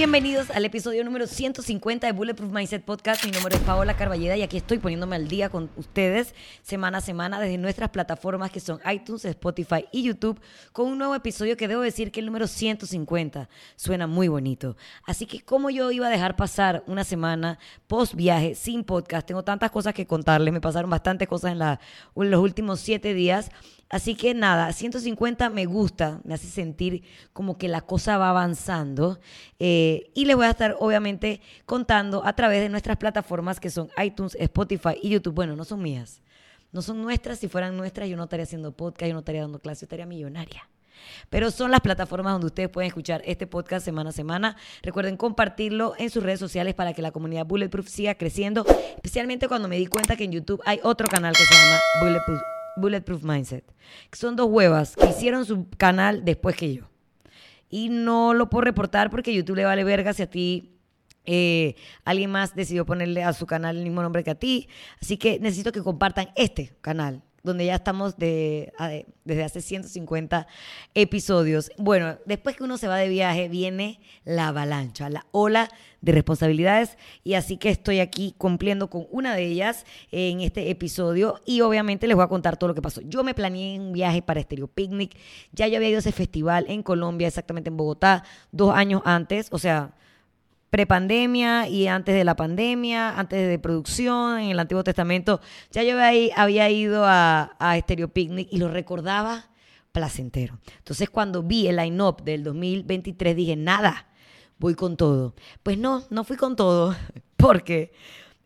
Bienvenidos al episodio número 150 de Bulletproof Mindset Podcast. Mi nombre es Paola Carballeda y aquí estoy poniéndome al día con ustedes semana a semana desde nuestras plataformas que son iTunes, Spotify y YouTube con un nuevo episodio que debo decir que el número 150 suena muy bonito. Así que como yo iba a dejar pasar una semana post viaje sin podcast, tengo tantas cosas que contarles, me pasaron bastantes cosas en, en los últimos siete días Así que nada, 150 me gusta, me hace sentir como que la cosa va avanzando. Eh, y les voy a estar obviamente contando a través de nuestras plataformas que son iTunes, Spotify y YouTube. Bueno, no son mías, no son nuestras. Si fueran nuestras, yo no estaría haciendo podcast, yo no estaría dando clases, yo estaría millonaria. Pero son las plataformas donde ustedes pueden escuchar este podcast semana a semana. Recuerden compartirlo en sus redes sociales para que la comunidad Bulletproof siga creciendo, especialmente cuando me di cuenta que en YouTube hay otro canal que se llama Bulletproof Bulletproof Mindset. Que son dos huevas que hicieron su canal después que yo. Y no lo puedo reportar porque YouTube le vale verga si a ti eh, alguien más decidió ponerle a su canal el mismo nombre que a ti. Así que necesito que compartan este canal donde ya estamos de, desde hace 150 episodios. Bueno, después que uno se va de viaje, viene la avalancha, la ola de responsabilidades y así que estoy aquí cumpliendo con una de ellas en este episodio y obviamente les voy a contar todo lo que pasó. Yo me planeé un viaje para Stereo Picnic, ya yo había ido a ese festival en Colombia, exactamente en Bogotá, dos años antes, o sea, prepandemia y antes de la pandemia, antes de producción, en el Antiguo Testamento, ya yo había ido a, a Stereo Picnic y lo recordaba placentero. Entonces cuando vi el line-up del 2023 dije, nada, voy con todo. Pues no, no fui con todo, porque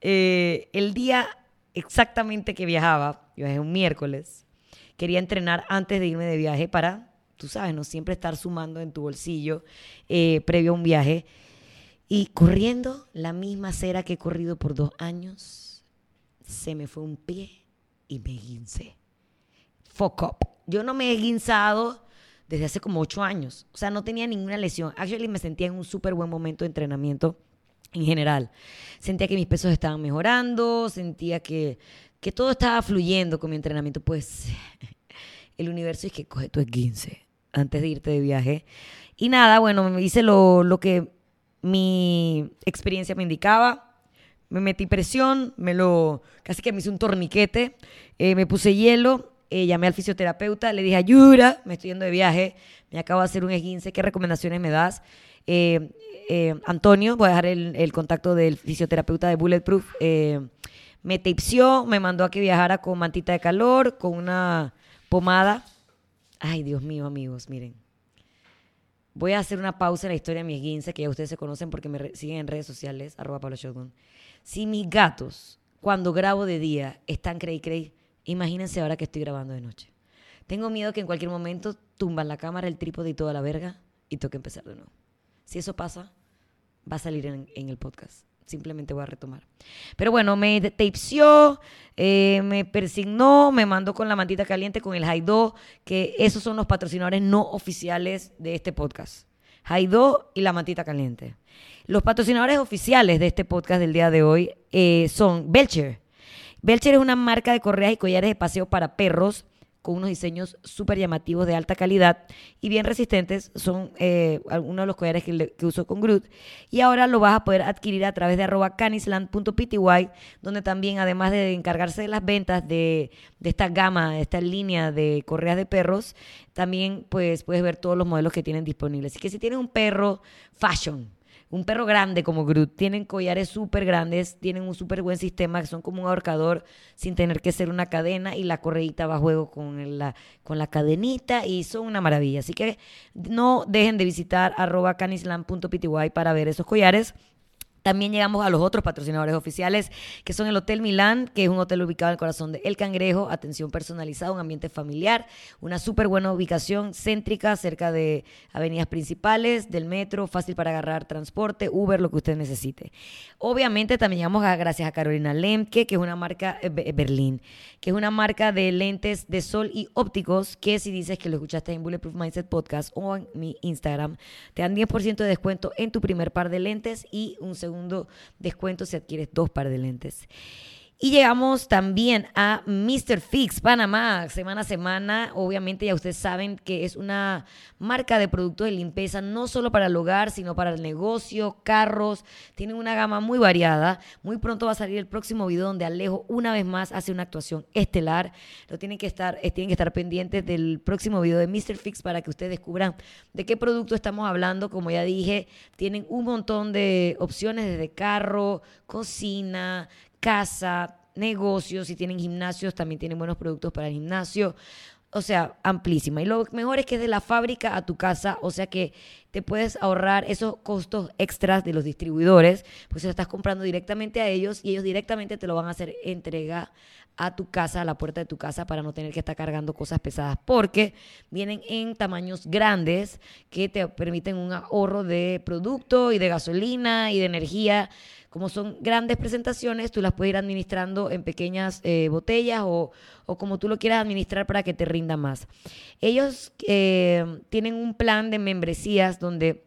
eh, el día exactamente que viajaba, yo viajé un miércoles, quería entrenar antes de irme de viaje para, tú sabes, no siempre estar sumando en tu bolsillo eh, previo a un viaje. Y corriendo la misma acera que he corrido por dos años, se me fue un pie y me guincé. Fuck up. Yo no me he guinzado desde hace como ocho años. O sea, no tenía ninguna lesión. Actually, me sentía en un súper buen momento de entrenamiento en general. Sentía que mis pesos estaban mejorando, sentía que, que todo estaba fluyendo con mi entrenamiento. Pues el universo es que coge tu esguince antes de irte de viaje. Y nada, bueno, me hice lo, lo que mi experiencia me indicaba. Me metí presión, me lo, casi que me hice un torniquete, eh, me puse hielo, eh, llamé al fisioterapeuta, le dije, ayuda, me estoy yendo de viaje, me acabo de hacer un esguince, ¿qué recomendaciones me das? Eh, Antonio, voy a dejar el, contacto del fisioterapeuta de Bulletproof, me tipsió, me mandó a que viajara con mantita de calor, con una pomada. Ay, Dios mío, amigos, miren. Voy a hacer una pausa en la historia de mis 15, que ya ustedes se conocen porque me siguen en redes sociales, arroba Pablo Si mis gatos, cuando grabo de día, están cray cray, imagínense ahora que estoy grabando de noche. Tengo miedo que en cualquier momento tumban la cámara, el trípode y toda la verga y toque empezar de nuevo. Si eso pasa, va a salir en el podcast simplemente voy a retomar. Pero bueno, me tapeció, eh, me persignó, me mandó con la mantita caliente, con el Jaido, que esos son los patrocinadores no oficiales de este podcast. Jaido y la mantita caliente. Los patrocinadores oficiales de este podcast del día de hoy eh, son Belcher. Belcher es una marca de correas y collares de paseo para perros con unos diseños súper llamativos de alta calidad y bien resistentes. Son eh, algunos de los collares que, uso con Groot. Y ahora lo vas a poder adquirir a través de arroba canisland.pty, donde también, además de encargarse de las ventas de, de esta gama, de esta línea de correas de perros, también pues, puedes ver todos los modelos que tienen disponibles. Así que si tienes un perro fashion, un perro grande como Groot. Tienen collares súper grandes, tienen un súper buen sistema, que son como un ahorcador sin tener que ser una cadena y la correíta va a juego con la, con la cadenita y son una maravilla. Así que no dejen de visitar arroba canislam.pty para ver esos collares. También llegamos a los otros patrocinadores oficiales, que son el Hotel Milán, que es un hotel ubicado en el corazón de El Cangrejo, atención personalizada, un ambiente familiar, una súper buena ubicación céntrica, cerca de avenidas principales, del metro, fácil para agarrar transporte, Uber, lo que usted necesite. Obviamente también llegamos a, gracias a Carolina Lemke, que es una marca, eh, que es una marca de lentes de sol y ópticos, que si dices que lo escuchaste en Bulletproof Mindset Podcast o en mi Instagram, te dan 10% de descuento en tu primer par de lentes y un segundo descuento si adquieres dos par de lentes. Y llegamos también a Mr. Fix Panamá, semana a semana. Obviamente ya ustedes saben que es una marca de productos de limpieza, no solo para el hogar, sino para el negocio, carros. Tienen una gama muy variada. Muy pronto va a salir el próximo video donde Alejo una vez más hace una actuación estelar. Lo tienen que estar, eh, tienen que estar pendientes del próximo video de Mr. Fix para que ustedes descubran de qué producto estamos hablando. Como ya dije, tienen un montón de opciones desde carro, cocina, casa, negocios, si tienen gimnasios, también tienen buenos productos para el gimnasio. O sea, amplísima. Y lo mejor es que es de la fábrica a tu casa, o sea que te puedes ahorrar esos costos extras de los distribuidores, pues lo estás comprando directamente a ellos y ellos directamente te lo van a hacer entrega a tu casa, a la puerta de tu casa, para no tener que estar cargando cosas pesadas, porque vienen en tamaños grandes que te permiten un ahorro de producto y de gasolina y de energía como son grandes presentaciones, tú las puedes ir administrando en pequeñas eh, botellas o, como tú lo quieras administrar para que te rinda más. Ellos eh, tienen un plan de membresías donde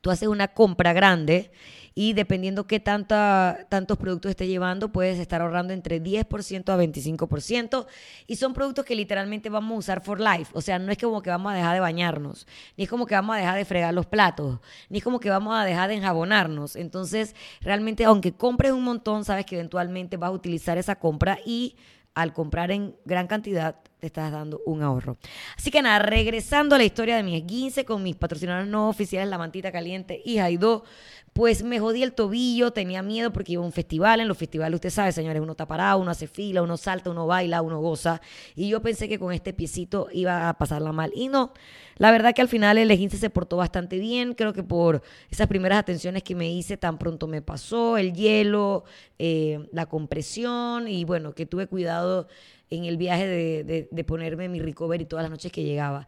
tú haces una compra grande y dependiendo qué tantos productos esté llevando, puedes estar ahorrando entre 10% a 25%. Y son productos que literalmente vamos a usar for life. O sea, no es como que vamos a dejar de bañarnos, ni es como que vamos a dejar de fregar los platos, ni es como que vamos a dejar de enjabonarnos. Entonces, realmente, aunque compres un montón, sabes que eventualmente vas a utilizar esa compra y al comprar en gran cantidad te estás dando un ahorro. Así que nada, regresando a la historia de mi esguince con mis patrocinadores no oficiales, La Mantita Caliente y Jaidó, pues me jodí el tobillo, tenía miedo porque iba a un festival. En los festivales, usted sabe, señores, uno está parado, uno hace fila, uno salta, uno baila, uno goza. Y yo pensé que con este piecito iba a pasarla mal. Y no, la verdad que al final el esguince se portó bastante bien. Creo que por esas primeras atenciones que me hice, tan pronto me pasó el hielo, eh, la compresión y bueno, que tuve cuidado en el viaje de ponerme mi recovery todas las noches que llegaba.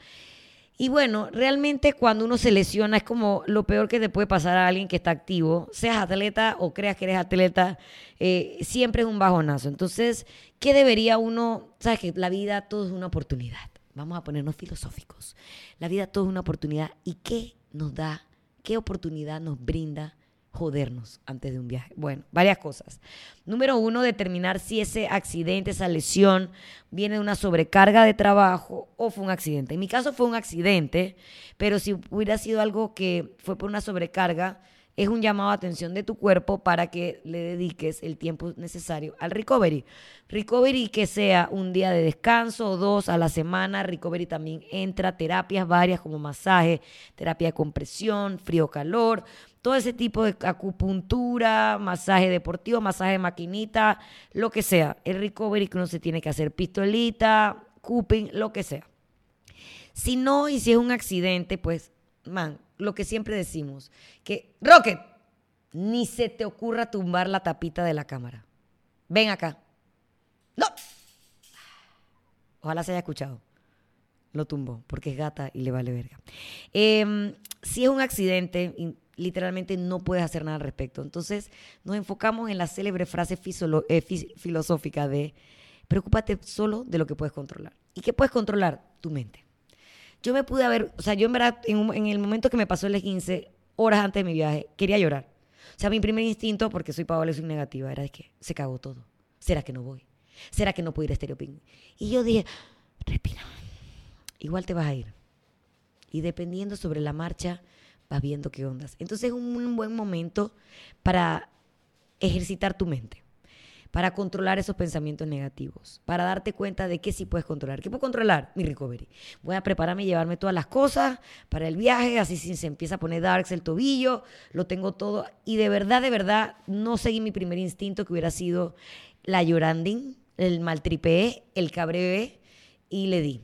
Y bueno, realmente cuando uno se lesiona es como lo peor que te puede pasar a alguien que está activo, seas atleta o creas que eres atleta, eh, siempre es un bajonazo. Entonces, ¿qué debería uno? Sabes que la vida todo es una oportunidad. Vamos a ponernos filosóficos. La vida todo es una oportunidad. ¿Y qué nos da? ¿Qué oportunidad nos brinda jodernos antes de un viaje. Bueno, varias cosas. Número uno, determinar si ese accidente, esa lesión, viene de una sobrecarga de trabajo o fue un accidente. En mi caso fue un accidente, pero si hubiera sido algo que fue por una sobrecarga, es un llamado a atención de tu cuerpo para que le dediques el tiempo necesario al recovery. Recovery que sea un día de descanso o dos a la semana. Recovery también entra terapias varias como masaje, terapia de compresión, frío-calor todo ese tipo de acupuntura, masaje deportivo, masaje de maquinita, lo que sea. El recovery que uno se tiene que hacer, pistolita, cupping, lo que sea. Si no, y si es un accidente, pues, man, lo que siempre decimos, que, Rocket, ni se te ocurra tumbar la tapita de la cámara. Ven acá. No. Ojalá se haya escuchado. Lo tumbó, porque es gata y le vale verga. Em, si es un accidente, literalmente no puedes hacer nada al respecto. Entonces nos enfocamos en la célebre frase eh, filosófica de preocúpate solo de lo que puedes controlar. ¿Y qué puedes controlar? Tu mente. Yo me pude haber, o sea, yo en verdad, en, el momento que me pasó el 15, horas antes de mi viaje, quería llorar. O sea, mi primer instinto, porque soy Paola y soy negativa, era de que se cagó todo. ¿Será que no voy? ¿Será que no puedo ir a Estereoping? Y yo dije, respira, igual te vas a ir. Y dependiendo sobre la marcha, vas viendo qué ondas. Entonces es un buen momento para ejercitar tu mente, para controlar esos pensamientos negativos, para darte cuenta de qué sí puedes controlar. ¿Qué puedo controlar? Mi recovery. Voy a prepararme y llevarme todas las cosas para el viaje, así si se empieza a poner darks el tobillo, lo tengo todo. Y de verdad, de verdad, no seguí mi primer instinto que hubiera sido la lloranding, el maltripeé, el cabreé y le di.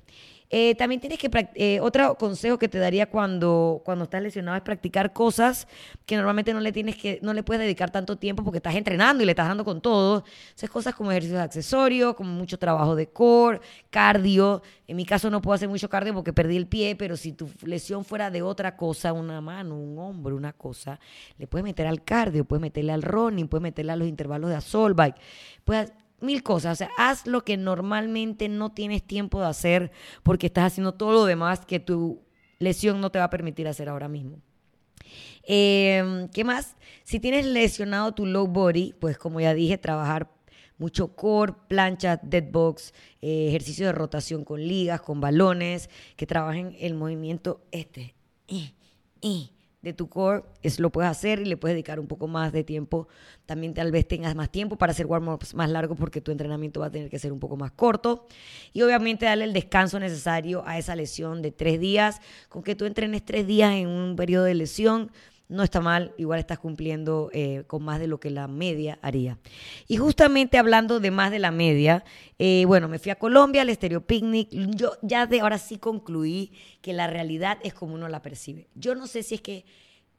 Eh, también tienes que, eh, otro consejo que te daría cuando, cuando estás lesionado es practicar cosas que normalmente no le tienes que, no le puedes dedicar tanto tiempo porque estás entrenando y le estás dando con todo. Esas cosas como ejercicios accesorios, como mucho trabajo de core, cardio. En mi caso no puedo hacer mucho cardio porque perdí el pie, pero si tu lesión fuera de otra cosa, una mano, un hombro, una cosa, le puedes meter al cardio, puedes meterle al running, puedes meterle a los intervalos de assault bike. Puedes mil cosas. O sea, haz lo que normalmente no tienes tiempo de hacer porque estás haciendo todo lo demás que tu lesión no te va a permitir hacer ahora mismo. Em, ¿Qué más? Si tienes lesionado tu low body, pues como ya dije, trabajar mucho core, plancha, deadbox, eh, ejercicio de rotación con ligas, con balones, que trabajen el movimiento este. Eh, eh, de tu core, es, lo puedes hacer y le puedes dedicar un poco más de tiempo. También tal vez tengas más tiempo para hacer warm-ups más largos porque tu entrenamiento va a tener que ser un poco más corto. Y obviamente darle el descanso necesario a esa lesión de tres días. Con que tú entrenes tres días en un periodo de lesión, no está mal, igual estás cumpliendo eh, con más de lo que la media haría. Y justamente hablando de más de la media, eh, bueno, me fui a Colombia al Estéreo Picnic. Yo ya de ahora sí concluí que la realidad es como uno la percibe. Yo no sé si es que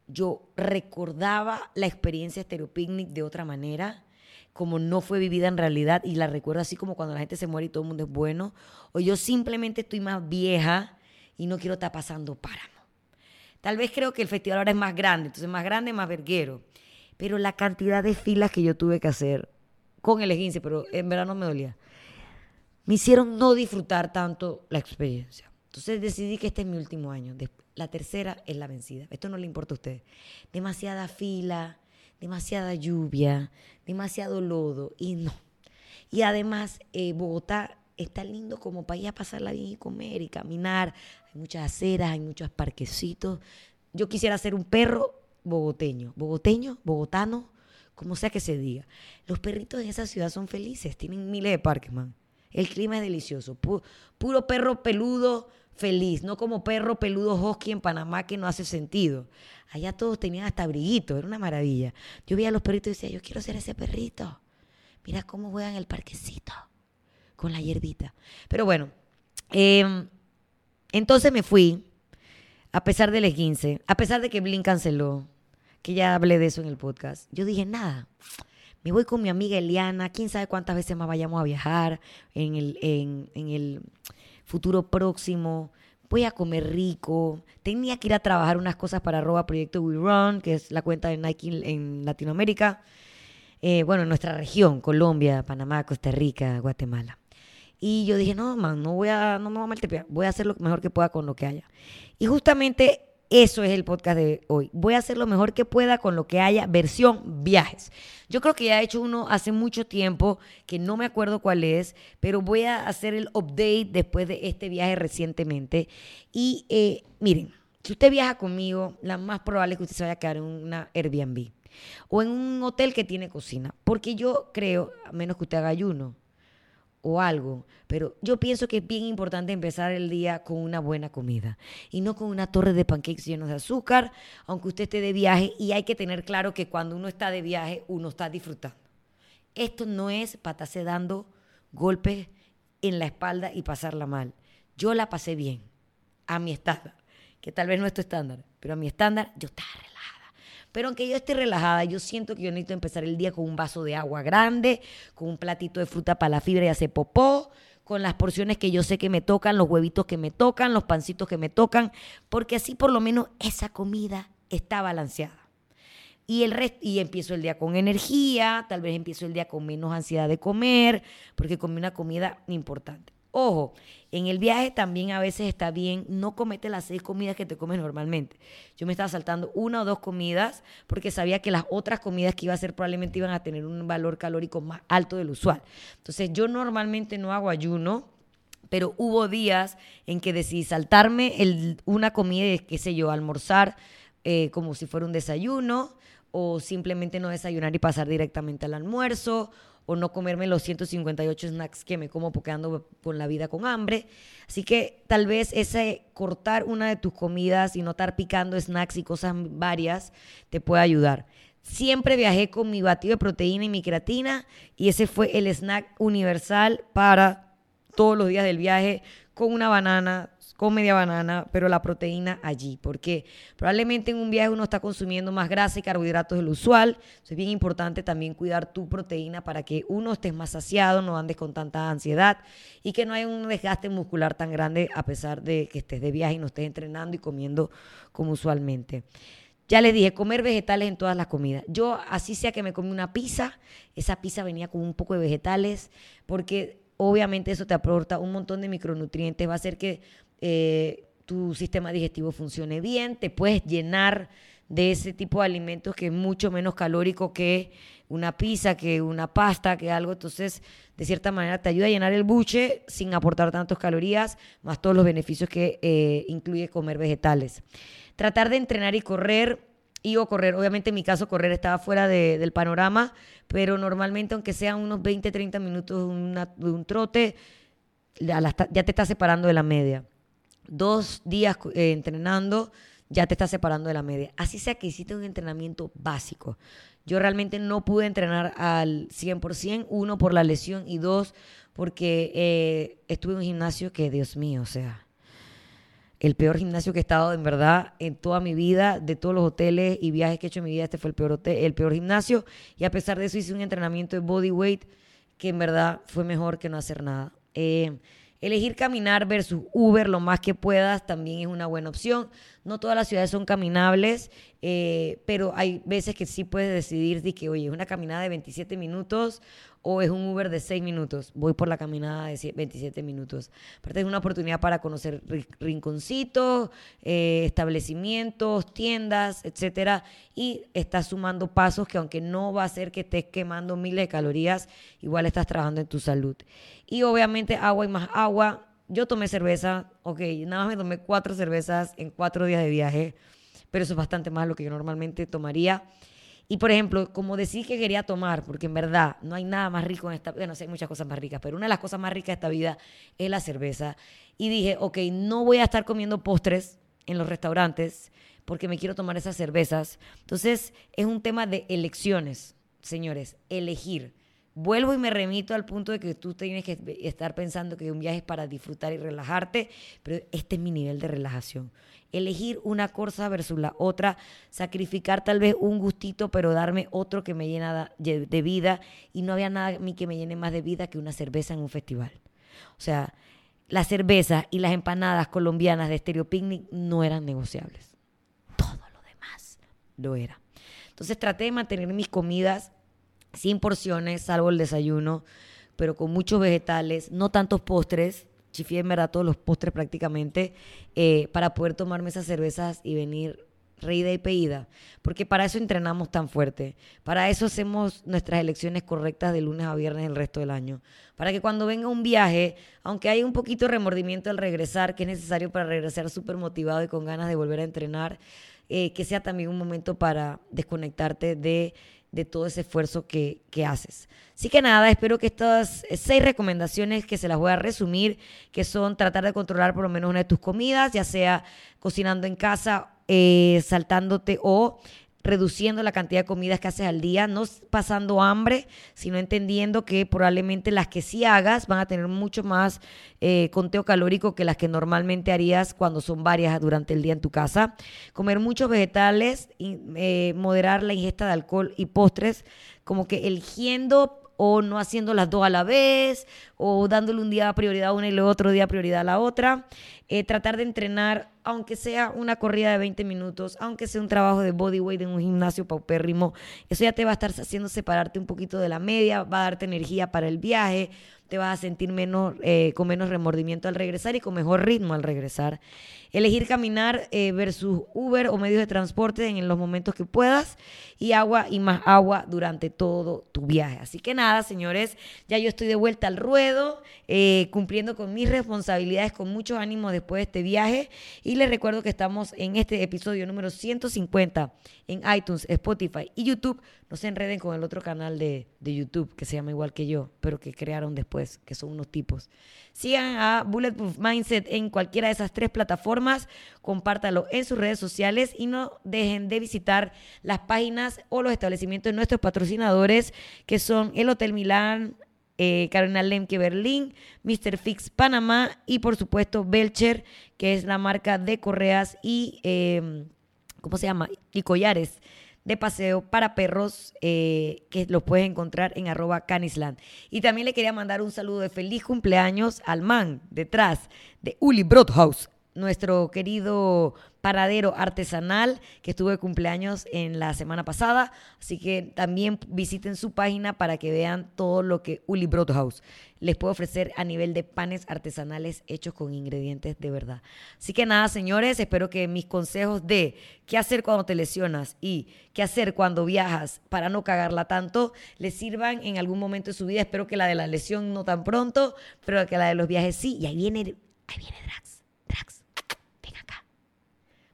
yo recordaba la experiencia Estéreo Picnic de otra manera como no fue vivida en realidad y la recuerdo así como cuando la gente se muere y todo el mundo es bueno, o yo simplemente estoy más vieja y no quiero estar pasando páramo. Tal vez creo que el festival ahora es más grande, entonces más grande, más verguero. Pero la cantidad de filas que yo tuve que hacer con el 15 pero en verdad no me dolía, me hicieron no disfrutar tanto la experiencia. Entonces decidí que este es mi último año. La tercera es la vencida. Esto no le importa a ustedes. Demasiada fila, demasiada lluvia, demasiado lodo y no. Y además, eh, Bogotá está lindo como para ir a pasarla bien y comer y caminar. Hay muchas aceras, hay muchos parquecitos. Yo quisiera ser un perro bogoteño, bogoteño, bogotano, como sea que se diga. Los perritos en esa ciudad son felices, tienen miles de parques, man. El clima es delicioso. puro perro peludo feliz, no como perro peludo husky en Panamá que no hace sentido. Allá todos tenían hasta abriguitos, era una maravilla. Yo veía a los perritos y decía, yo quiero ser ese perrito. Mira cómo juegan el parquecito con la hierbita. Pero bueno, em, entonces me fui, a pesar del 15, a pesar de que Blink canceló, que ya hablé de eso en el podcast. Yo dije, nada, me voy con mi amiga Eliana, quién sabe cuántas veces más vayamos a viajar en el, en, en el futuro próximo. Voy a comer rico. Tenía que ir a trabajar unas cosas para arroba Proyecto We Run, que es la cuenta de Nike en Latinoamérica. Eh, bueno, en nuestra región, Colombia, Panamá, Costa Rica, Guatemala. Y yo dije, no, man, no voy a, no me voy a maltripear, voy a hacer lo mejor que pueda con lo que haya. Y justamente eso es el podcast de hoy. Voy a hacer lo mejor que pueda con lo que haya, versión viajes. Yo creo que ya he hecho uno hace mucho tiempo, que no me acuerdo cuál es, pero voy a hacer el update después de este viaje recientemente. Y eh, miren, si usted viaja conmigo, la más probable es que usted se vaya a quedar en una Airbnb o en un hotel que tiene cocina. Porque yo creo, a menos que usted haga ayuno, o algo, pero yo pienso que es bien importante empezar el día con una buena comida y no con una torre de pancakes llenos de azúcar, aunque usted esté de viaje y hay que tener claro que cuando uno está de viaje uno está disfrutando. Esto no es para dando golpes en la espalda y pasarla mal. Yo la pasé bien, a mi estándar, que tal vez no es tu estándar, pero a mi estándar yo estaba pero aunque yo esté relajada, yo siento que yo necesito empezar el día con un vaso de agua grande, con un platito de fruta para la fibra y hacer popó, con las porciones que yo sé que me tocan, los huevitos que me tocan, los pancitos que me tocan, porque así por lo menos esa comida está balanceada. Y, el resto, y empiezo el día con energía, tal vez empiezo el día con menos ansiedad de comer, porque comí una comida importante. Ojo, en el viaje también a veces está bien no comete las seis comidas que te comes normalmente. Yo me estaba saltando una o dos comidas porque sabía que las otras comidas que iba a hacer probablemente iban a tener un valor calórico más alto del usual. Entonces yo normalmente no hago ayuno, pero hubo días en que decidí saltarme una comida, qué sé yo, almorzar eh, como si fuera un desayuno o simplemente no desayunar y pasar directamente al almuerzo o no comerme los 158 snacks que me como porque ando con la vida con hambre. Así que tal vez ese cortar una de tus comidas y no estar picando snacks y cosas varias te puede ayudar. Siempre viajé con mi batido de proteína y mi creatina y ese fue el snack universal para todos los días del viaje con una banana, con media banana, pero la proteína allí, porque probablemente en un viaje uno está consumiendo más grasa y carbohidratos de lo usual. es bien importante también cuidar tu proteína para que uno estés más saciado, no andes con tanta ansiedad y que no haya un desgaste muscular tan grande a pesar de que estés de viaje y no estés entrenando y comiendo como usualmente. Ya les dije, comer vegetales en todas las comidas. Yo, así sea que me comí una pizza, esa pizza venía con un poco de vegetales, porque obviamente eso te aporta un montón de micronutrientes, va a hacer que eh, tu sistema digestivo funcione bien, te puedes llenar de ese tipo de alimentos que es mucho menos calórico que una pizza, que una pasta, que algo. Entonces, de cierta manera, te ayuda a llenar el buche sin aportar tantas calorías, más todos los beneficios que eh, incluye comer vegetales. Tratar de entrenar y correr. Y o correr, obviamente en mi caso correr estaba fuera del panorama, pero normalmente aunque sean unos 20, 30 minutos de un trote, ya, te está separando de la media. Dos días eh, entrenando, ya te está separando de la media. Así sea que hiciste un entrenamiento básico. Yo realmente no pude entrenar al 100%, uno por la lesión y dos porque eh, estuve en un gimnasio que, Dios mío, o sea, el peor gimnasio que he estado en verdad en toda mi vida, de todos los hoteles y viajes que he hecho en mi vida, este fue el peor, hotel, el peor gimnasio. Y a pesar de eso hice un entrenamiento de body weight que en verdad fue mejor que no hacer nada. Eh, Elegir caminar versus Uber lo más que puedas también es una buena opción. No todas las ciudades son caminables, eh, pero hay veces que sí puedes decidir de que, oye, es una caminada de 27 minutos o es un Uber de 6 minutos. Voy por la caminada de 27 minutos. Aparte es una oportunidad para conocer rinconcitos, eh, establecimientos, tiendas, etcétera, y estás sumando pasos que aunque no va a ser que estés quemando miles de calorías, igual estás trabajando en tu salud. Y obviamente agua y más agua. Yo tomé cerveza, ok, nada más me tomé cuatro cervezas en cuatro días de viaje, pero eso es bastante más de lo que yo normalmente tomaría. Y por ejemplo, como decí que quería tomar, porque en verdad no hay nada más rico en esta vida, bueno, sé, hay muchas cosas más ricas, pero una de las cosas más ricas de esta vida es la cerveza. Y dije, ok, no voy a estar comiendo postres en los restaurantes porque me quiero tomar esas cervezas. Entonces, es un tema de elecciones, señores, elegir. Vuelvo y me remito al punto de que tú tienes que estar pensando que un viaje es para disfrutar y relajarte, pero este es mi nivel de relajación. Elegir una cosa versus la otra, sacrificar tal vez un gustito, pero darme otro que me llena de vida. Y no había nada a mí que me llene más de vida que una cerveza en un festival. O sea, la cerveza y las empanadas colombianas de Stereo Picnic no eran negociables. Todo lo demás lo era. Entonces traté de mantener mis comidas sin porciones, salvo el desayuno, pero con muchos vegetales, no tantos postres, chifié en verdad todos los postres prácticamente, eh, para poder tomarme esas cervezas y venir reída y peída, porque para eso entrenamos tan fuerte, para eso hacemos nuestras elecciones correctas de lunes a viernes el resto del año, para que cuando venga un viaje, aunque haya un poquito de remordimiento al regresar, que es necesario para regresar súper motivado y con ganas de volver a entrenar, eh, que sea también un momento para desconectarte de de todo ese esfuerzo que, haces. Así que nada, espero que estas seis recomendaciones que se las voy a resumir, que son tratar de controlar por lo menos una de tus comidas, ya sea cocinando en casa, eh, saltándote o reduciendo la cantidad de comidas que haces al día, no pasando hambre, sino entendiendo que probablemente las que sí hagas van a tener mucho más eh, conteo calórico que las que normalmente harías cuando son varias durante el día en tu casa. Comer muchos vegetales, eh, moderar la ingesta de alcohol y postres, como que eligiendo o no haciendo las dos a la vez, o dándole un día prioridad a una y el otro día prioridad a la otra. Eh, tratar de entrenar, aunque sea una corrida de 20 minutos, aunque sea un trabajo de bodyweight en un gimnasio paupérrimo, eso ya te va a estar haciendo separarte un poquito de la media, va a darte energía para el viaje, te vas a sentir menos, eh, con menos remordimiento al regresar y con mejor ritmo al regresar. Elegir caminar eh, versus Uber o medios de transporte en los momentos que puedas y agua y más agua durante todo tu viaje. Así que nada, señores, ya yo estoy de vuelta al ruedo, eh, cumpliendo con mis responsabilidades con mucho ánimo después de este viaje y les recuerdo que estamos en este episodio número 150 en iTunes, Spotify y YouTube. No se enreden con el otro canal de, de YouTube que se llama igual que yo, pero que crearon después, que son unos tipos. Sigan a Bulletproof Mindset en cualquiera de esas tres plataformas, compártalo en sus redes sociales y no dejen de visitar las páginas o los establecimientos de nuestros patrocinadores, que son el Hotel Milán, eh, Carolina Lemke Berlín, Mr. Fix Panamá y por supuesto Belcher, que es la marca de correas y, eh, ¿cómo se llama? Y collares de paseo para perros eh, que los puedes encontrar en arroba canisland. Y también le quería mandar un saludo de feliz cumpleaños al man detrás de Uli Broadhouse nuestro querido paradero artesanal que estuvo de cumpleaños en la semana pasada. Así que también visiten su página para que vean todo lo que Uli Brothaus les puede ofrecer a nivel de panes artesanales hechos con ingredientes de verdad. Así que nada, señores, espero que mis consejos de qué hacer cuando te lesionas y qué hacer cuando viajas para no cagarla tanto les sirvan en algún momento de su vida. Espero que la de la lesión no tan pronto, pero que la de los viajes sí. Y ahí viene, ahí viene Drax.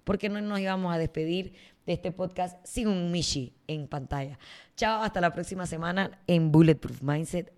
Porque no nos íbamos a despedir de este podcast sin un Mishi en pantalla. Chao, hasta la próxima semana en Bulletproof Mindset